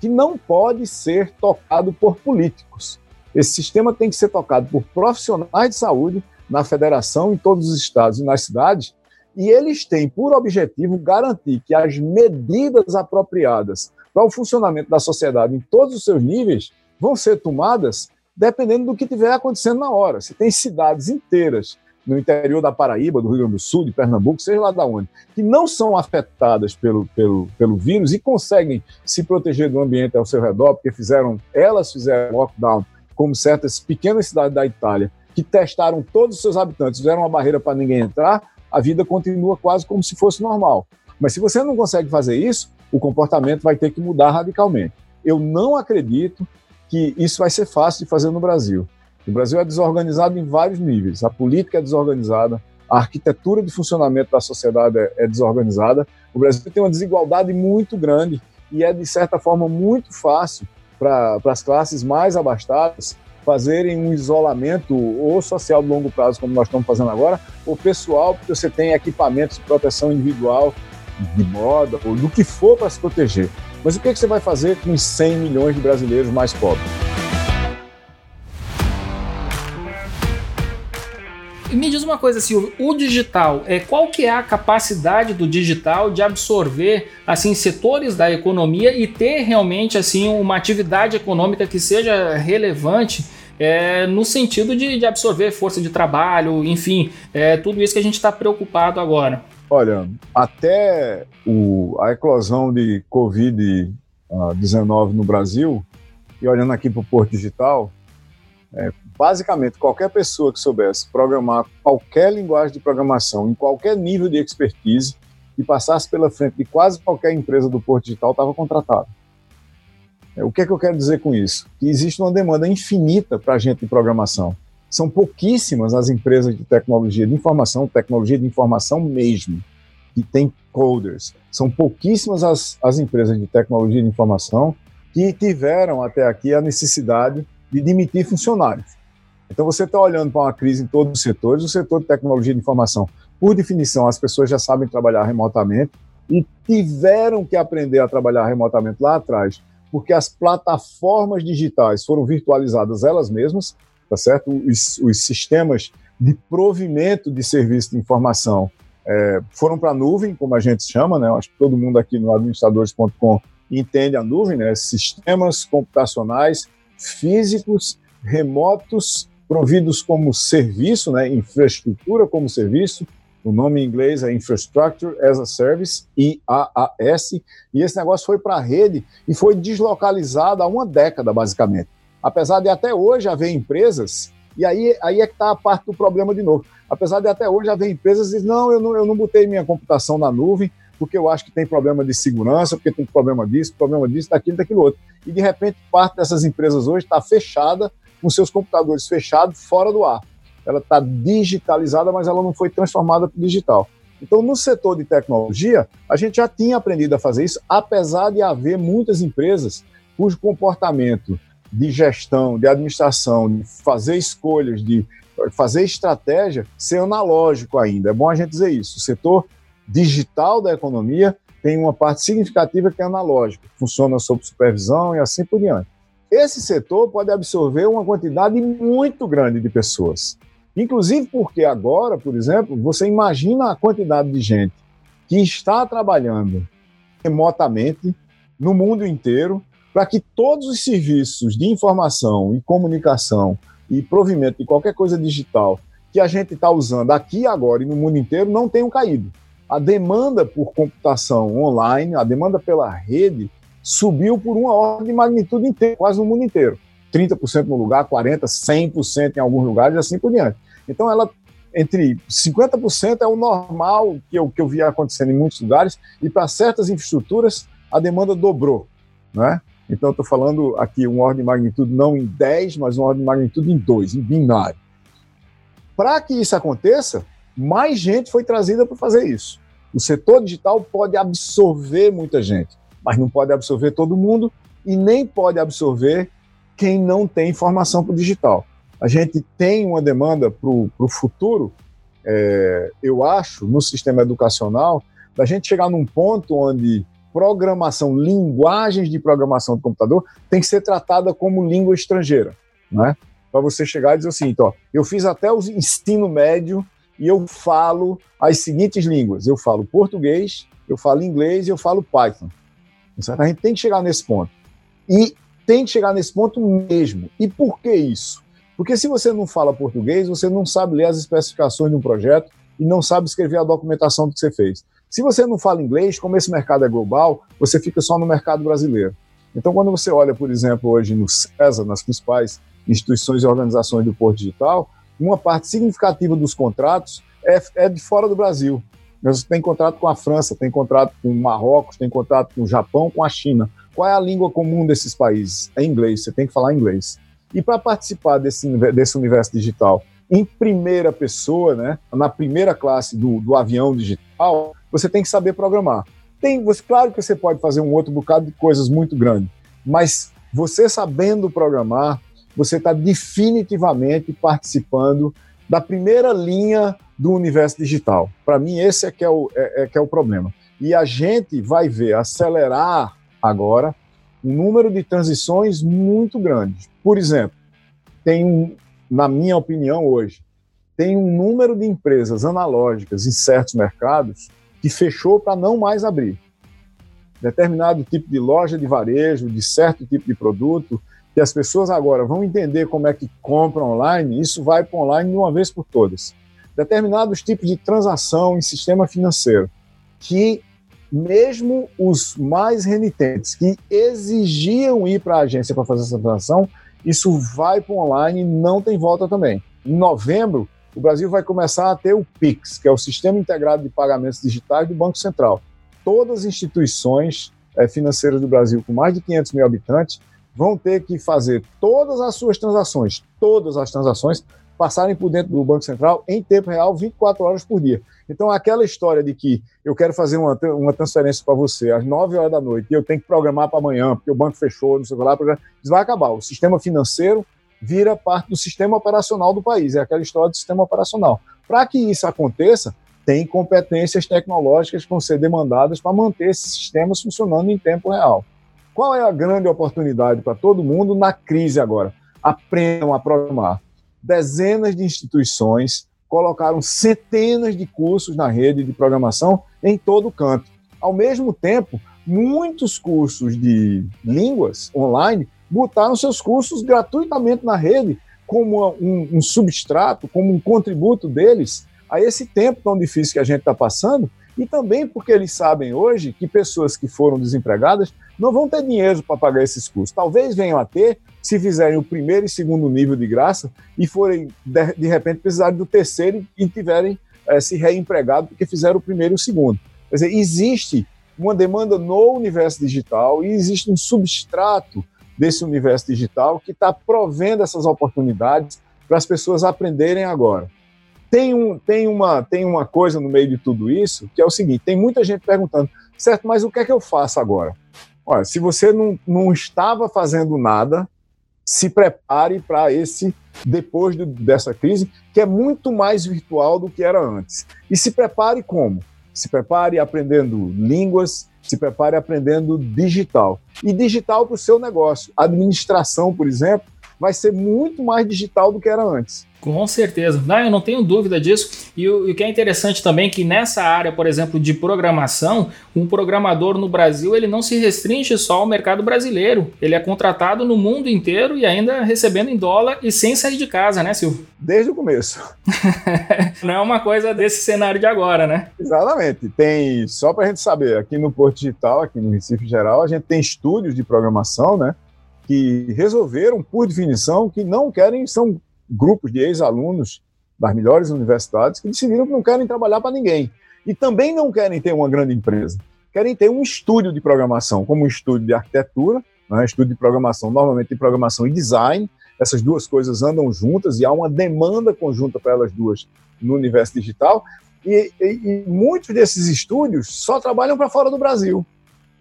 que não pode ser tocado por políticos. Esse sistema tem que ser tocado por profissionais de saúde na federação, em todos os estados e nas cidades, e eles têm por objetivo garantir que as medidas apropriadas para o funcionamento da sociedade em todos os seus níveis vão ser tomadas dependendo do que estiver acontecendo na hora. Se tem cidades inteiras no interior da Paraíba, do Rio Grande do Sul, de Pernambuco, seja lá da onde, que não são afetadas pelo, pelo, pelo vírus e conseguem se proteger do ambiente ao seu redor, porque fizeram, elas fizeram lockdown, como certas pequenas cidades da Itália, que testaram todos os seus habitantes, fizeram uma barreira para ninguém entrar, a vida continua quase como se fosse normal. Mas se você não consegue fazer isso, o comportamento vai ter que mudar radicalmente. Eu não acredito que isso vai ser fácil de fazer no Brasil. O Brasil é desorganizado em vários níveis. A política é desorganizada, a arquitetura de funcionamento da sociedade é, é desorganizada. O Brasil tem uma desigualdade muito grande e é, de certa forma, muito fácil para as classes mais abastadas fazerem um isolamento ou social de longo prazo, como nós estamos fazendo agora, ou pessoal, porque você tem equipamentos de proteção individual, de moda, ou do que for para se proteger. Mas o que, é que você vai fazer com os 100 milhões de brasileiros mais pobres? Me diz uma coisa, Silvio, o digital, é, qual que é a capacidade do digital de absorver assim setores da economia e ter realmente assim uma atividade econômica que seja relevante é, no sentido de, de, absorver força de trabalho, enfim, é, tudo isso que a gente está preocupado agora. Olha, até o, a eclosão de Covid-19 no Brasil, e olhando aqui para o Porto Digital, é, basicamente qualquer pessoa que soubesse programar qualquer linguagem de programação, em qualquer nível de expertise, e passasse pela frente de quase qualquer empresa do Porto Digital, estava contratado. É, o que é que eu quero dizer com isso? Que existe uma demanda infinita para a gente de programação. São pouquíssimas as empresas de tecnologia de informação, tecnologia de informação mesmo, que tem coders. São pouquíssimas as, as empresas de tecnologia de informação que tiveram até aqui a necessidade de demitir funcionários. Então você está olhando para uma crise em todos os setores, o setor de tecnologia de informação, por definição, as pessoas já sabem trabalhar remotamente e tiveram que aprender a trabalhar remotamente lá atrás, porque as plataformas digitais foram virtualizadas elas mesmas, tá certo? Os, os sistemas de provimento de serviço de informação é, foram para a nuvem, como a gente chama, né? Acho que todo mundo aqui no administradores.com entende a nuvem, né? Sistemas computacionais físicos, remotos, providos como serviço, né? Infraestrutura como serviço. O nome em inglês é Infrastructure as a Service, IaaS, e esse negócio foi para a rede e foi deslocalizado há uma década, basicamente apesar de até hoje haver empresas, e aí, aí é que está a parte do problema de novo, apesar de até hoje haver empresas que dizem, não, eu não, eu não botei minha computação na nuvem, porque eu acho que tem problema de segurança, porque tem problema disso, problema disso, daquilo, daquilo outro. E de repente, parte dessas empresas hoje está fechada, com seus computadores fechados, fora do ar. Ela está digitalizada, mas ela não foi transformada para digital. Então, no setor de tecnologia, a gente já tinha aprendido a fazer isso, apesar de haver muitas empresas cujo comportamento de gestão, de administração, de fazer escolhas, de fazer estratégia, ser analógico ainda. É bom a gente dizer isso. O setor digital da economia tem uma parte significativa que é analógica, funciona sob supervisão e assim por diante. Esse setor pode absorver uma quantidade muito grande de pessoas. Inclusive porque agora, por exemplo, você imagina a quantidade de gente que está trabalhando remotamente no mundo inteiro, para que todos os serviços de informação e comunicação e provimento de qualquer coisa digital que a gente está usando aqui agora e no mundo inteiro não tenham caído. A demanda por computação online, a demanda pela rede, subiu por uma ordem de magnitude inteira, quase no mundo inteiro. 30% no lugar, 40%, 100% em alguns lugares e assim por diante. Então, ela entre 50% é o normal que eu, que eu via acontecendo em muitos lugares, e para certas infraestruturas a demanda dobrou. Né? Então, estou falando aqui uma ordem de magnitude não em 10, mas uma ordem de magnitude em 2, em binário. Para que isso aconteça, mais gente foi trazida para fazer isso. O setor digital pode absorver muita gente, mas não pode absorver todo mundo e nem pode absorver quem não tem informação para o digital. A gente tem uma demanda para o futuro, é, eu acho, no sistema educacional, da gente chegar num ponto onde programação, linguagens de programação do computador, tem que ser tratada como língua estrangeira, né? Para você chegar e dizer assim, então, eu fiz até o ensino médio e eu falo as seguintes línguas. Eu falo português, eu falo inglês e eu falo Python. Certo? A gente tem que chegar nesse ponto. E tem que chegar nesse ponto mesmo. E por que isso? Porque se você não fala português, você não sabe ler as especificações de um projeto e não sabe escrever a documentação do que você fez. Se você não fala inglês, como esse mercado é global, você fica só no mercado brasileiro. Então, quando você olha, por exemplo, hoje no CESA, nas principais instituições e organizações do Porto Digital, uma parte significativa dos contratos é, é de fora do Brasil. Você tem contrato com a França, tem contrato com o Marrocos, tem contrato com o Japão, com a China. Qual é a língua comum desses países? É inglês, você tem que falar inglês. E para participar desse, desse universo digital em primeira pessoa, né, na primeira classe do, do avião digital, você tem que saber programar. Tem, você, claro que você pode fazer um outro bocado de coisas muito grandes, mas você sabendo programar, você está definitivamente participando da primeira linha do universo digital. Para mim, esse é que é, o, é, é que é o problema. E a gente vai ver acelerar agora um número de transições muito grande. Por exemplo, tem, na minha opinião hoje, tem um número de empresas analógicas em certos mercados que fechou para não mais abrir. Determinado tipo de loja de varejo, de certo tipo de produto, que as pessoas agora vão entender como é que compram online, isso vai para online de uma vez por todas. Determinados tipos de transação em sistema financeiro, que mesmo os mais renitentes, que exigiam ir para a agência para fazer essa transação, isso vai para online e não tem volta também. Em novembro, o Brasil vai começar a ter o PIX, que é o Sistema Integrado de Pagamentos Digitais do Banco Central. Todas as instituições é, financeiras do Brasil com mais de 500 mil habitantes vão ter que fazer todas as suas transações, todas as transações, passarem por dentro do Banco Central em tempo real, 24 horas por dia. Então, aquela história de que eu quero fazer uma, uma transferência para você às 9 horas da noite e eu tenho que programar para amanhã, porque o banco fechou, não sei o que lá, isso vai acabar. O sistema financeiro vira parte do sistema operacional do país, é aquela história do sistema operacional. Para que isso aconteça, tem competências tecnológicas que vão ser demandadas para manter esses sistemas funcionando em tempo real. Qual é a grande oportunidade para todo mundo na crise agora? Aprendam a programar. Dezenas de instituições colocaram centenas de cursos na rede de programação em todo o canto. Ao mesmo tempo, muitos cursos de línguas online botaram seus cursos gratuitamente na rede como um, um substrato, como um contributo deles a esse tempo tão difícil que a gente está passando e também porque eles sabem hoje que pessoas que foram desempregadas não vão ter dinheiro para pagar esses custos. Talvez venham a ter se fizerem o primeiro e segundo nível de graça e forem, de, de repente, precisarem do terceiro e tiverem é, se reempregado porque fizeram o primeiro e o segundo. Quer dizer, existe uma demanda no universo digital e existe um substrato desse universo digital que está provendo essas oportunidades para as pessoas aprenderem agora. Tem, um, tem, uma, tem uma coisa no meio de tudo isso que é o seguinte: tem muita gente perguntando, certo, mas o que é que eu faço agora? Olha, se você não, não estava fazendo nada, se prepare para esse depois dessa crise, que é muito mais virtual do que era antes. E se prepare como? Se prepare aprendendo línguas, se prepare aprendendo digital. E digital para o seu negócio. Administração, por exemplo, vai ser muito mais digital do que era antes. Com certeza. Não, eu não tenho dúvida disso. E o, e o, que é interessante também é que nessa área, por exemplo, de programação, um programador no Brasil ele não se restringe só ao mercado brasileiro. Ele é contratado no mundo inteiro e ainda recebendo em dólar e sem sair de casa, né, Silvio? Desde o começo. não é uma coisa desse cenário de agora, né? Exatamente. Tem, só para a gente saber, aqui no Porto Digital, aqui no Recife Geral, a gente tem estúdios de programação, né? Que resolveram, por definição, que não querem, são grupos de ex-alunos das melhores universidades que decidiram que não querem trabalhar para ninguém. E também não querem ter uma grande empresa. Querem ter um estúdio de programação, como um estúdio de arquitetura, né, estúdio de programação, normalmente de programação e design. Essas duas coisas andam juntas e há uma demanda conjunta para elas duas no universo digital. E, e, e muitos desses estúdios só trabalham para fora do Brasil.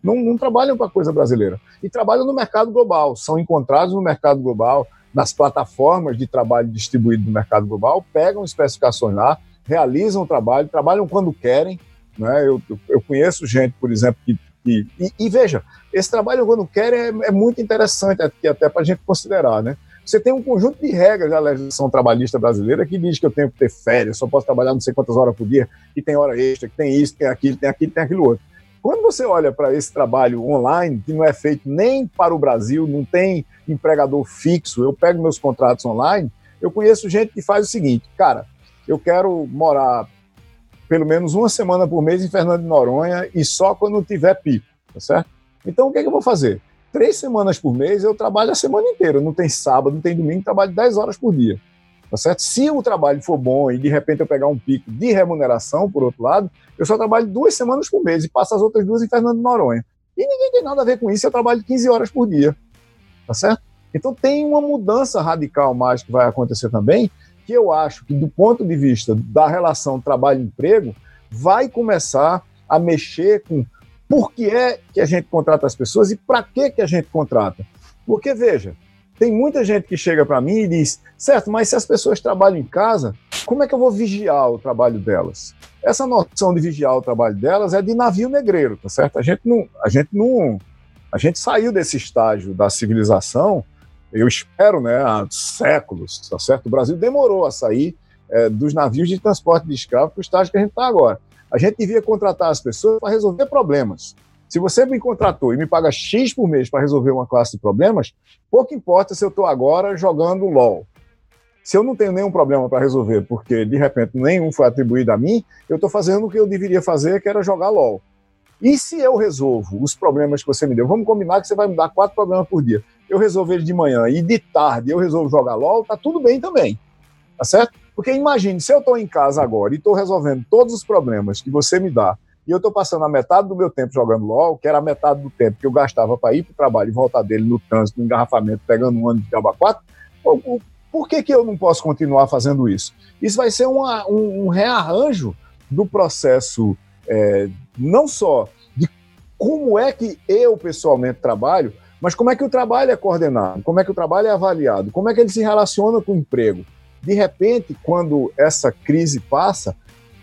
Não, não trabalham para coisa brasileira. E trabalham no mercado global, são encontrados no mercado global, nas plataformas de trabalho distribuído no mercado global, pegam especificações lá, realizam o trabalho, trabalham quando querem. Né? Eu, eu conheço gente, por exemplo, que. que e, e, veja, esse trabalho quando querem é, é muito interessante, até, até para a gente considerar. Né? Você tem um conjunto de regras da legislação trabalhista brasileira que diz que eu tenho que ter férias, só posso trabalhar não sei quantas horas por dia, que tem hora extra, que tem isso, tem aquilo, tem aquilo, tem aquilo outro. Quando você olha para esse trabalho online, que não é feito nem para o Brasil, não tem empregador fixo, eu pego meus contratos online, eu conheço gente que faz o seguinte, cara, eu quero morar pelo menos uma semana por mês em Fernando de Noronha e só quando tiver pico, tá certo? Então o que, é que eu vou fazer? Três semanas por mês eu trabalho a semana inteira, não tem sábado, não tem domingo, trabalho 10 horas por dia. Tá certo? Se o trabalho for bom e de repente eu pegar um pico de remuneração, por outro lado, eu só trabalho duas semanas por mês e passo as outras duas em Fernando de Noronha. E ninguém tem nada a ver com isso, eu trabalho 15 horas por dia. Tá certo? Então tem uma mudança radical mais que vai acontecer também, que eu acho que do ponto de vista da relação trabalho-emprego, vai começar a mexer com por que é que a gente contrata as pessoas e para que que a gente contrata. Porque veja, tem muita gente que chega para mim e diz: certo, mas se as pessoas trabalham em casa, como é que eu vou vigiar o trabalho delas? Essa noção de vigiar o trabalho delas é de navio negreiro, tá certo? A gente não, a gente não, a gente saiu desse estágio da civilização, eu espero, né, há séculos, tá certo? O Brasil demorou a sair é, dos navios de transporte de escravos para o estágio que a gente está agora. A gente devia contratar as pessoas para resolver problemas. Se você me contratou e me paga X por mês para resolver uma classe de problemas, pouco importa se eu estou agora jogando LOL. Se eu não tenho nenhum problema para resolver, porque de repente nenhum foi atribuído a mim, eu estou fazendo o que eu deveria fazer, que era jogar LOL. E se eu resolvo os problemas que você me deu? Vamos combinar que você vai me dar quatro problemas por dia. Eu resolvo eles de manhã e de tarde eu resolvo jogar LOL, tá tudo bem também. Tá certo? Porque imagine, se eu estou em casa agora e estou resolvendo todos os problemas que você me dá, e eu estou passando a metade do meu tempo jogando LOL, que era a metade do tempo que eu gastava para ir para o trabalho e voltar dele no trânsito, no engarrafamento, pegando um ano de cabo 4, por que, que eu não posso continuar fazendo isso? Isso vai ser uma, um, um rearranjo do processo é, não só de como é que eu pessoalmente trabalho, mas como é que o trabalho é coordenado, como é que o trabalho é avaliado, como é que ele se relaciona com o emprego. De repente, quando essa crise passa,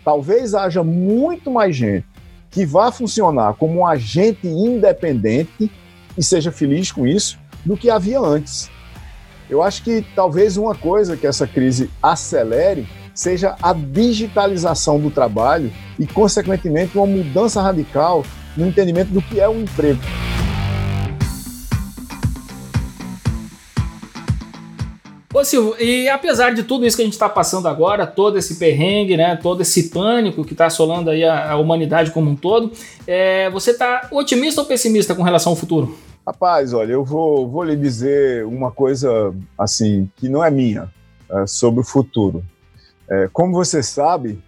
talvez haja muito mais gente que vá funcionar como um agente independente e seja feliz com isso do que havia antes. Eu acho que talvez uma coisa que essa crise acelere seja a digitalização do trabalho e, consequentemente, uma mudança radical no entendimento do que é um emprego. Ô Silvio, e apesar de tudo isso que a gente está passando agora, todo esse perrengue, né, todo esse pânico que está assolando aí a, a, humanidade como um todo, é, você está otimista ou pessimista com relação ao futuro? Rapaz, olha, eu vou, vou lhe dizer uma coisa assim que não é minha é, sobre o futuro. É, como você sabe,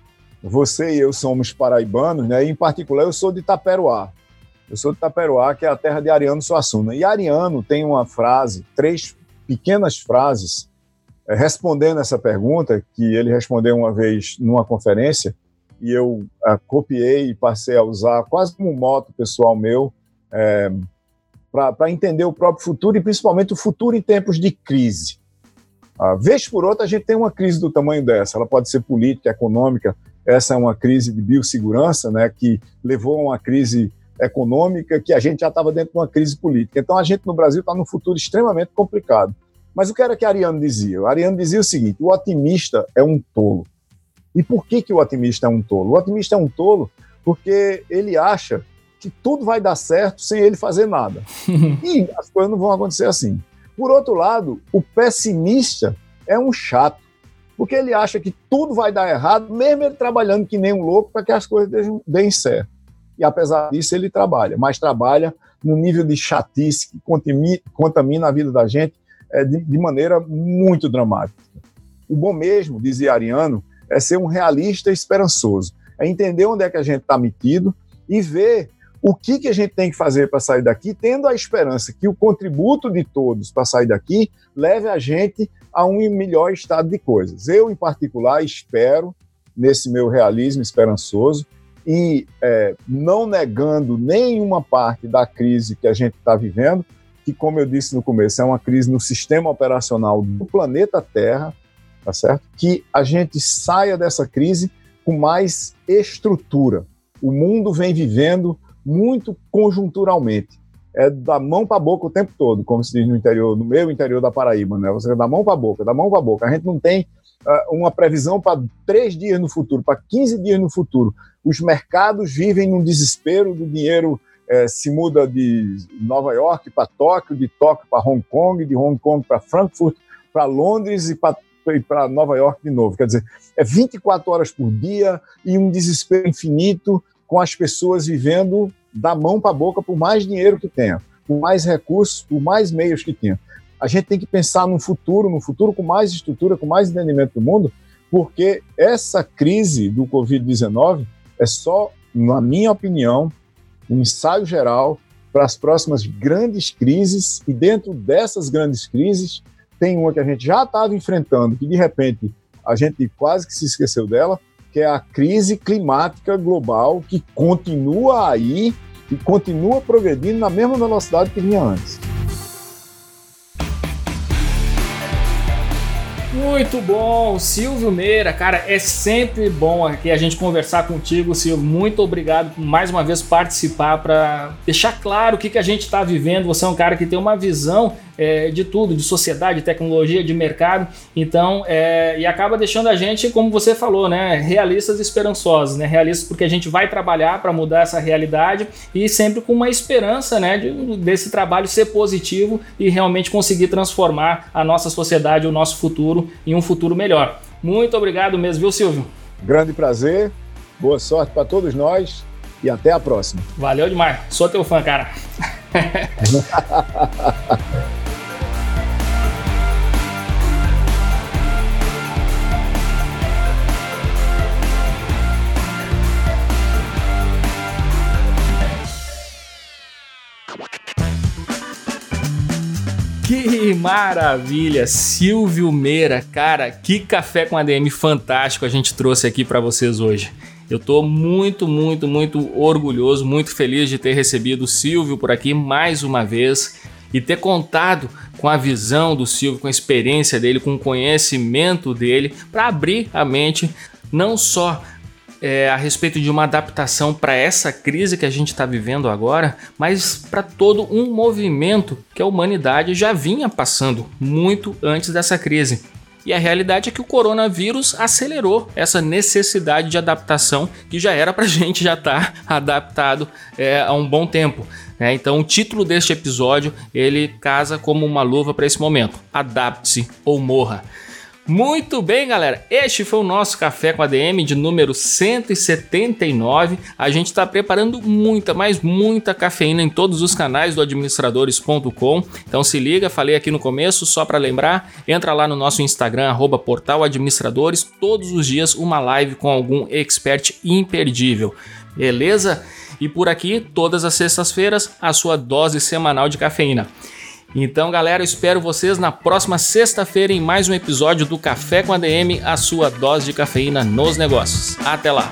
você e eu somos paraibanos, né? E em particular, eu sou de Taperoá. Eu sou de Taperoá, que é a terra de Ariano Suassuna. E Ariano tem uma frase, três pequenas frases, respondendo essa pergunta, que ele respondeu uma vez numa conferência, e eu é, copiei e passei a usar quase como moto pessoal meu, é, para entender o próprio futuro e principalmente o futuro em tempos de crise. A vez por outra, a gente tem uma crise do tamanho dessa. Ela pode ser política, econômica. Essa é uma crise de biossegurança, né, que levou a uma crise econômica, que a gente já estava dentro de uma crise política. Então, a gente no Brasil está num futuro extremamente complicado. Mas o que era que Ariano dizia? O Ariano dizia o seguinte: o otimista é um tolo. E por que, que o otimista é um tolo? O otimista é um tolo porque ele acha que tudo vai dar certo sem ele fazer nada. e as coisas não vão acontecer assim. Por outro lado, o pessimista é um chato, porque ele acha que tudo vai dar errado, mesmo ele trabalhando que nem um louco para que as coisas deem certo. E apesar disso, ele trabalha, mas trabalha no nível de chatice que contamina a vida da gente de, de maneira muito dramática. O bom mesmo, dizia Ariano, é ser um realista esperançoso, é entender onde é que a gente está metido e ver o que, que a gente tem que fazer para sair daqui, tendo a esperança que o contributo de todos para sair daqui leve a gente a um melhor estado de coisas. Eu, em particular, espero, nesse meu realismo esperançoso, e é, não negando nenhuma parte da crise que a gente está vivendo, que, como eu disse no começo, é uma crise no sistema operacional do planeta Terra, tá certo? Que a gente saia dessa crise com mais estrutura. O mundo vem vivendo muito conjunturalmente. É da mão para a boca o tempo todo, como se diz no interior, no meu interior da Paraíba, né? Você é da mão para a boca, da mão para a boca. A gente não tem uh, uma previsão para três dias no futuro, para 15 dias no futuro. Os mercados vivem num desespero do dinheiro eh, se muda de Nova York para Tóquio, de Tóquio para Hong Kong, de Hong Kong para Frankfurt, para Londres e para Nova York de novo. Quer dizer, é 24 horas por dia e um desespero infinito com as pessoas vivendo da mão para a boca por mais dinheiro que tenha, por mais recursos, por mais meios que tenha. A gente tem que pensar no futuro, no futuro com mais estrutura, com mais entendimento do mundo, porque essa crise do Covid-19 é só, na minha opinião, um ensaio geral para as próximas grandes crises, e dentro dessas grandes crises, tem uma que a gente já estava enfrentando, que de repente a gente quase que se esqueceu dela, que é a crise climática global, que continua aí e continua progredindo na mesma velocidade que vinha antes. Muito bom, Silvio Meira, cara, é sempre bom aqui a gente conversar contigo, Silvio. Muito obrigado por mais uma vez participar para deixar claro o que, que a gente está vivendo. Você é um cara que tem uma visão é, de tudo, de sociedade, tecnologia, de mercado. Então, é, e acaba deixando a gente, como você falou, né, realistas e esperançosos, né, realistas porque a gente vai trabalhar para mudar essa realidade e sempre com uma esperança, né, de, desse trabalho ser positivo e realmente conseguir transformar a nossa sociedade, o nosso futuro em um futuro melhor. Muito obrigado mesmo, viu, Silvio? Grande prazer, boa sorte para todos nós e até a próxima. Valeu demais, sou teu fã, cara. Que maravilha! Silvio Meira, cara, que café com ADM fantástico a gente trouxe aqui para vocês hoje. Eu estou muito, muito, muito orgulhoso, muito feliz de ter recebido o Silvio por aqui mais uma vez e ter contado com a visão do Silvio, com a experiência dele, com o conhecimento dele para abrir a mente não só é, a respeito de uma adaptação para essa crise que a gente está vivendo agora, mas para todo um movimento que a humanidade já vinha passando muito antes dessa crise. E a realidade é que o coronavírus acelerou essa necessidade de adaptação que já era para a gente já estar tá adaptado é, há um bom tempo. Né? Então, o título deste episódio ele casa como uma luva para esse momento: Adapte-se ou morra. Muito bem, galera. Este foi o nosso café com ADM de número 179. A gente está preparando muita, mas muita cafeína em todos os canais do administradores.com. Então se liga, falei aqui no começo, só para lembrar, entra lá no nosso Instagram @portaladministradores, todos os dias uma live com algum expert imperdível. Beleza? E por aqui, todas as sextas-feiras, a sua dose semanal de cafeína. Então, galera, eu espero vocês na próxima sexta-feira em mais um episódio do Café com ADM, a sua dose de cafeína nos negócios. Até lá!